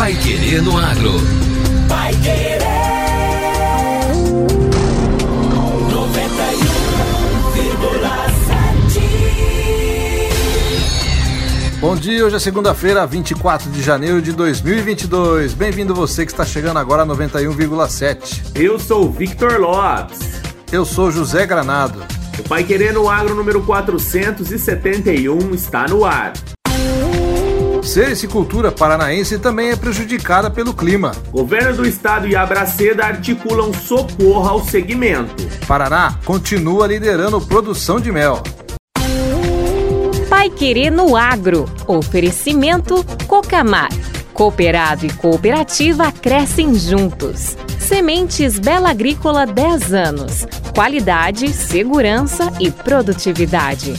Pai Querer no Agro. Pai Querer. 91,7. Bom dia, hoje é segunda-feira, 24 de janeiro de 2022. Bem-vindo você que está chegando agora a 91,7. Eu sou o Victor Lopes. Eu sou José Granado. O Pai Querer no Agro número 471 está no ar. Sericicultura paranaense também é prejudicada pelo clima. Governo do Estado e a Braceda articulam socorro ao segmento. Paraná continua liderando produção de mel. Pai Querer no Agro. Oferecimento Cocamar. Cooperado e cooperativa crescem juntos. Sementes Bela Agrícola 10 anos. Qualidade, segurança e produtividade.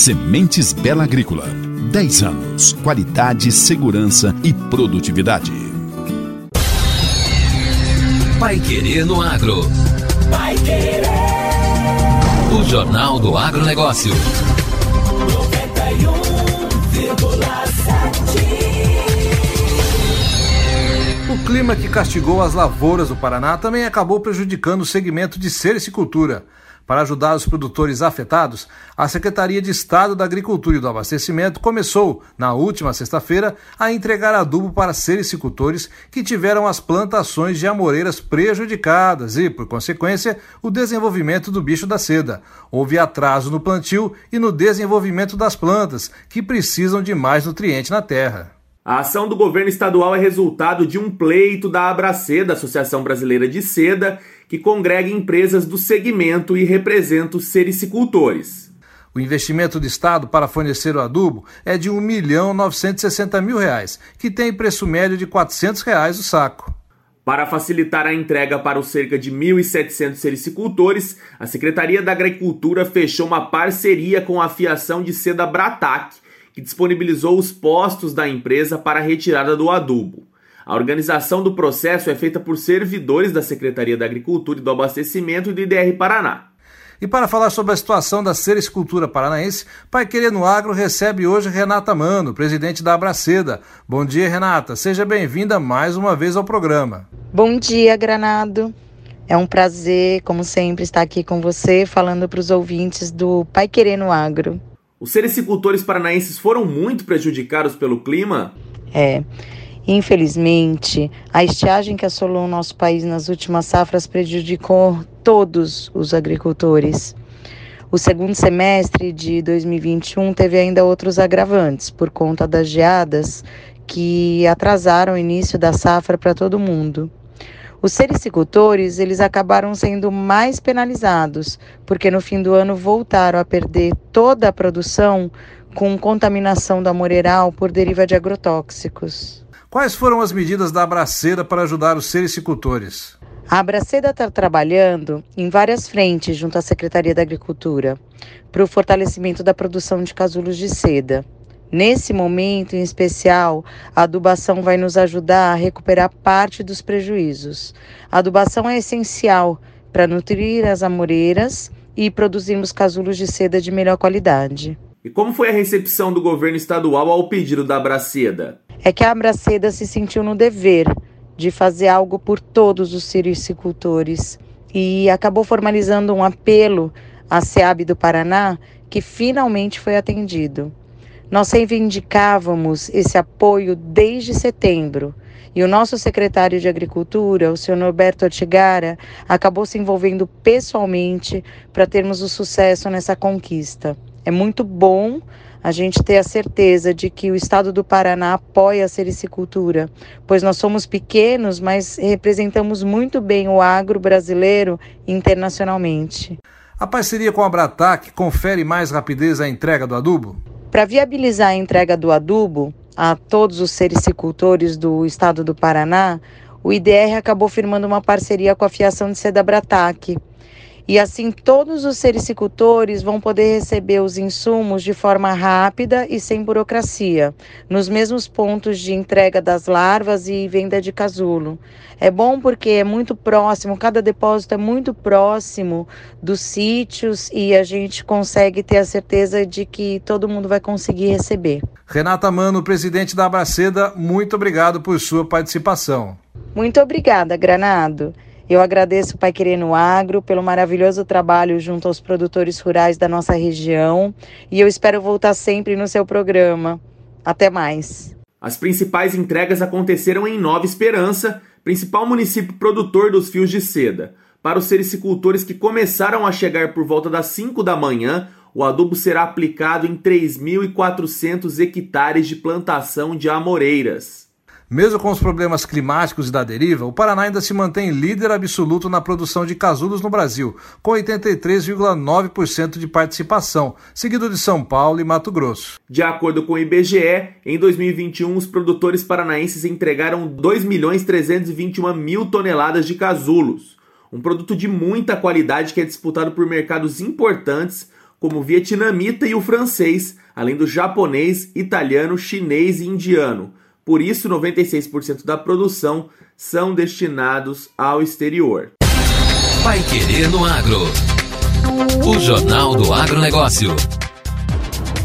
Sementes Bela Agrícola. 10 anos. Qualidade, segurança e produtividade. Pai Querer no Agro. Pai Querer. O Jornal do Agronegócio. 91,7. O clima que castigou as lavouras do Paraná também acabou prejudicando o segmento de sericicultura. Para ajudar os produtores afetados, a Secretaria de Estado da Agricultura e do Abastecimento começou, na última sexta-feira, a entregar adubo para sericicultores que tiveram as plantações de amoreiras prejudicadas e, por consequência, o desenvolvimento do bicho da seda. Houve atraso no plantio e no desenvolvimento das plantas, que precisam de mais nutriente na terra. A ação do governo estadual é resultado de um pleito da Abraceda, Associação Brasileira de Seda, que congrega empresas do segmento e representa os sericicultores. O investimento do Estado para fornecer o adubo é de R$ 1 milhão 960 mil, reais, que tem preço médio de 400 reais o saco. Para facilitar a entrega para os cerca de 1.700 sericicultores, a Secretaria da Agricultura fechou uma parceria com a Fiação de Seda Bratac, que disponibilizou os postos da empresa para a retirada do adubo. A organização do processo é feita por servidores da Secretaria da Agricultura e do Abastecimento e do IDR Paraná. E para falar sobre a situação da sericicultura paranaense, Pai Querer no Agro recebe hoje Renata Mano, presidente da Abraceda. Bom dia, Renata. Seja bem-vinda mais uma vez ao programa. Bom dia, Granado. É um prazer, como sempre, estar aqui com você, falando para os ouvintes do Pai Querer no Agro. Os sericicultores paranaenses foram muito prejudicados pelo clima? É. Infelizmente, a estiagem que assolou o nosso país nas últimas safras prejudicou todos os agricultores. O segundo semestre de 2021 teve ainda outros agravantes por conta das geadas que atrasaram o início da safra para todo mundo. Os sericicultores, eles acabaram sendo mais penalizados, porque no fim do ano voltaram a perder toda a produção com contaminação da moreiral por deriva de agrotóxicos. Quais foram as medidas da Abraceda para ajudar os sericicultores? A Abraceda está trabalhando em várias frentes junto à Secretaria da Agricultura para o fortalecimento da produção de casulos de seda. Nesse momento em especial, a adubação vai nos ajudar a recuperar parte dos prejuízos. A adubação é essencial para nutrir as amoreiras e produzirmos casulos de seda de melhor qualidade. E como foi a recepção do governo estadual ao pedido da Abraceda? É que a Abraceda se sentiu no dever de fazer algo por todos os sericicultores e acabou formalizando um apelo à SEAB do Paraná que finalmente foi atendido. Nós reivindicávamos esse apoio desde setembro E o nosso secretário de Agricultura, o senhor Norberto Otigara, acabou se envolvendo pessoalmente para termos o sucesso nessa conquista. É muito bom a gente ter a certeza de que o estado do Paraná apoia a sericicultura, pois nós somos pequenos, mas representamos muito bem o agro brasileiro internacionalmente. A parceria com a Bratac confere mais rapidez à entrega do adubo? Para viabilizar a entrega do adubo a todos os sericicultores do estado do Paraná, o IDR acabou firmando uma parceria com a Fiação de Seda Bratac, e assim todos os sericicultores vão poder receber os insumos de forma rápida e sem burocracia, nos mesmos pontos de entrega das larvas e venda de casulo. É bom porque é muito próximo, cada depósito é muito próximo dos sítios e a gente consegue ter a certeza de que todo mundo vai conseguir receber. Renata Mano, presidente da Abraceda, muito obrigado por sua participação. Muito obrigada, Granado. Eu agradeço o Pai Querendo Agro pelo maravilhoso trabalho junto aos produtores rurais da nossa região e eu espero voltar sempre no seu programa. Até mais. As principais entregas aconteceram em Nova Esperança, principal município produtor dos fios de seda. Para os sericicultores que começaram a chegar por volta das 5 da manhã, o adubo será aplicado em 3.400 hectares de plantação de amoreiras. Mesmo com os problemas climáticos e da deriva, o Paraná ainda se mantém líder absoluto na produção de casulos no Brasil, com 83,9% de participação, seguido de São Paulo e Mato Grosso. De acordo com o IBGE, em 2021 os produtores paranaenses entregaram 2.321 mil toneladas de casulos, um produto de muita qualidade que é disputado por mercados importantes como o vietnamita e o francês, além do japonês, italiano, chinês e indiano por isso, 96% da produção são destinados ao exterior. Vai Querer no Agro. O Jornal do Agronegócio.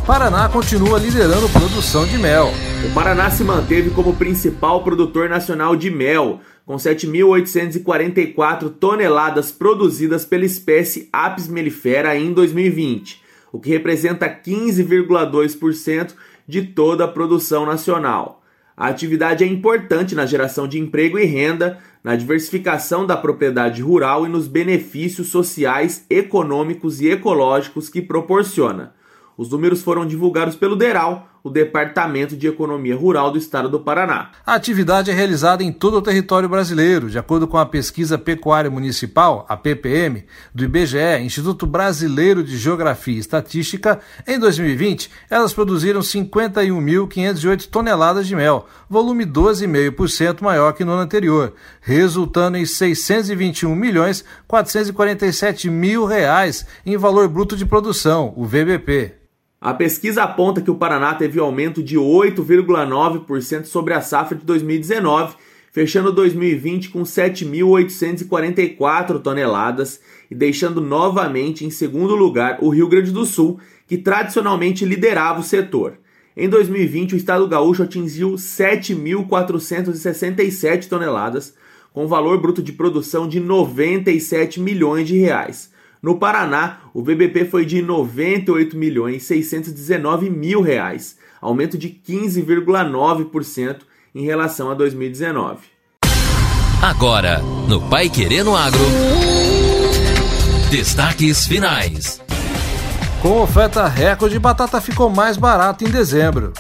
Paraná continua liderando produção de mel. O Paraná se manteve como principal produtor nacional de mel, com 7.844 toneladas produzidas pela espécie Apis mellifera em 2020, o que representa 15,2% de toda a produção nacional. A atividade é importante na geração de emprego e renda, na diversificação da propriedade rural e nos benefícios sociais, econômicos e ecológicos que proporciona. Os números foram divulgados pelo DERAL, o Departamento de Economia Rural do Estado do Paraná. A atividade é realizada em todo o território brasileiro, de acordo com a Pesquisa Pecuária Municipal, a PPM, do IBGE, Instituto Brasileiro de Geografia e Estatística. Em 2020, elas produziram 51.508 toneladas de mel, volume 12,5% maior que no ano anterior, resultando em 621 milhões 447 mil reais em valor bruto de produção, o VBP. A pesquisa aponta que o Paraná teve aumento de 8,9% sobre a safra de 2019, fechando 2020 com 7.844 toneladas e deixando novamente em segundo lugar o Rio Grande do Sul, que tradicionalmente liderava o setor. Em 2020, o estado gaúcho atingiu 7.467 toneladas, com valor bruto de produção de 97 milhões de reais no Paraná, o VBP foi de 98 milhões 619 mil reais, aumento de 15,9% em relação a 2019. Agora, no Pai Querendo Agro, destaques finais. Com oferta recorde, batata ficou mais barata em dezembro.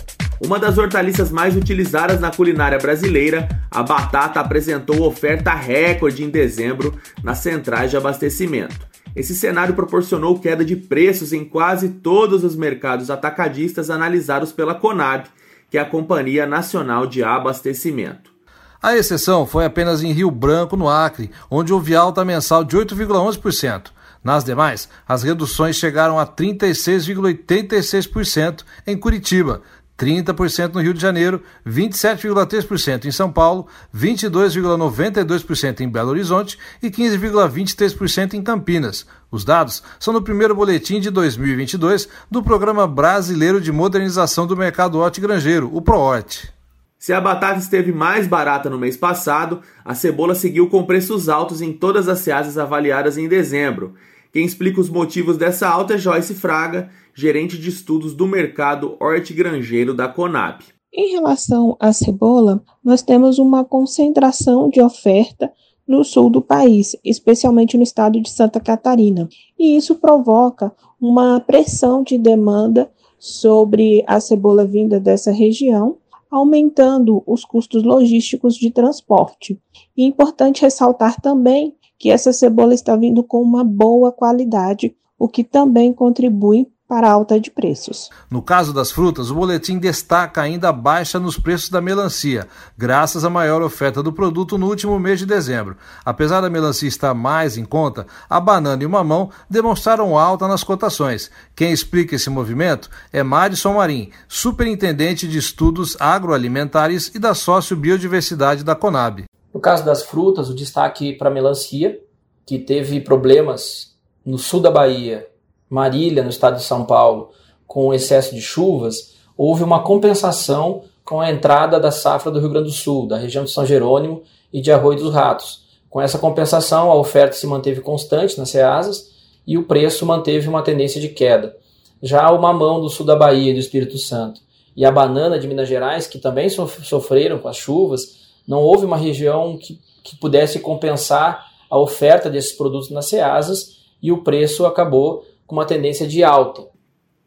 Uma das hortaliças mais utilizadas na culinária brasileira, a batata apresentou oferta recorde em dezembro nas centrais de abastecimento. Esse cenário proporcionou queda de preços em quase todos os mercados atacadistas analisados pela Conab, que é a Companhia Nacional de Abastecimento. A exceção foi apenas em Rio Branco, no Acre, onde houve alta mensal de 8,11%. Nas demais, as reduções chegaram a 36,86% em Curitiba, 30% no Rio de Janeiro, 27,3% em São Paulo, 22,92% em Belo Horizonte e 15,23% em Campinas. Os dados são no primeiro boletim de 2022 do Programa Brasileiro de Modernização do Mercado Hortigranjeiro, o PROHORT. Se a batata esteve mais barata no mês passado, a cebola seguiu com preços altos em todas as ceasas avaliadas em dezembro. Quem explica os motivos dessa alta é Joyce Fraga, gerente de estudos do mercado hortigranjeiro da Conab. Em relação à cebola, nós temos uma concentração de oferta no sul do país, especialmente no estado de Santa Catarina. E isso provoca uma pressão de demanda sobre a cebola vinda dessa região, aumentando os custos logísticos de transporte. E é importante ressaltar também que essa cebola está vindo com uma boa qualidade, o que também contribui para a alta de preços. No caso das frutas, o boletim destaca ainda a baixa nos preços da melancia, graças à maior oferta do produto no último mês de dezembro. Apesar da melancia estar mais em conta, a banana e o mamão demonstraram alta nas cotações. Quem explica esse movimento é Madison Marim, superintendente de estudos agroalimentares e da sócio biodiversidade da Conab. No caso das frutas, o destaque para melancia, que teve problemas no sul da Bahia Marília, no estado de São Paulo, com excesso de chuvas, houve uma compensação com a entrada da safra do Rio Grande do Sul, da região de São Jerônimo e de Arroio dos Ratos. Com essa compensação, a oferta se manteve constante nas ceasas e o preço manteve uma tendência de queda. Já o mamão do sul da Bahia e do Espírito Santo e a banana de Minas Gerais, que também sofreram com as chuvas, não houve uma região que, que pudesse compensar a oferta desses produtos nas ceasas e o preço acabou com uma tendência de alta.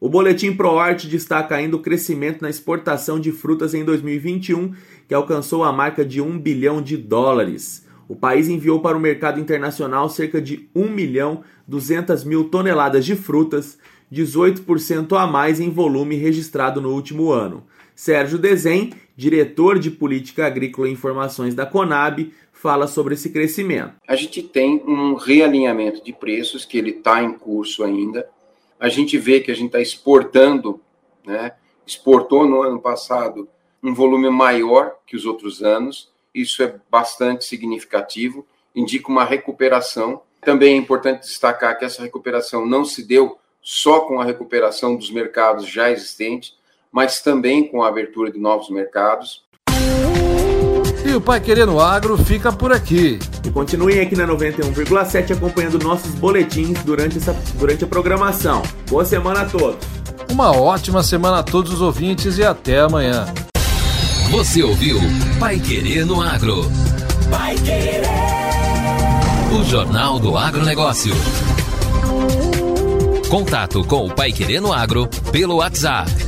O boletim ProArt destaca ainda o crescimento na exportação de frutas em 2021, que alcançou a marca de 1 bilhão de dólares. O país enviou para o mercado internacional cerca de 1 milhão 200 mil toneladas de frutas, 18% a mais em volume registrado no último ano. Sérgio Desen, diretor de Política Agrícola e Informações da Conab, fala sobre esse crescimento. A gente tem um realinhamento de preços que ele está em curso ainda. A gente vê que a gente está exportando, né? exportou no ano passado um volume maior que os outros anos. Isso é bastante significativo, indica uma recuperação. Também é importante destacar que essa recuperação não se deu só com a recuperação dos mercados já existentes, mas também com a abertura de novos mercados. E o Pai Querendo Agro fica por aqui. E continuem aqui na 91,7 acompanhando nossos boletins durante, essa, durante a programação. Boa semana a todos. Uma ótima semana a todos os ouvintes e até amanhã. Você ouviu Pai Querer no Agro. Pai Querer. O Jornal do Agronegócio. Contato com o Pai Querer no Agro pelo WhatsApp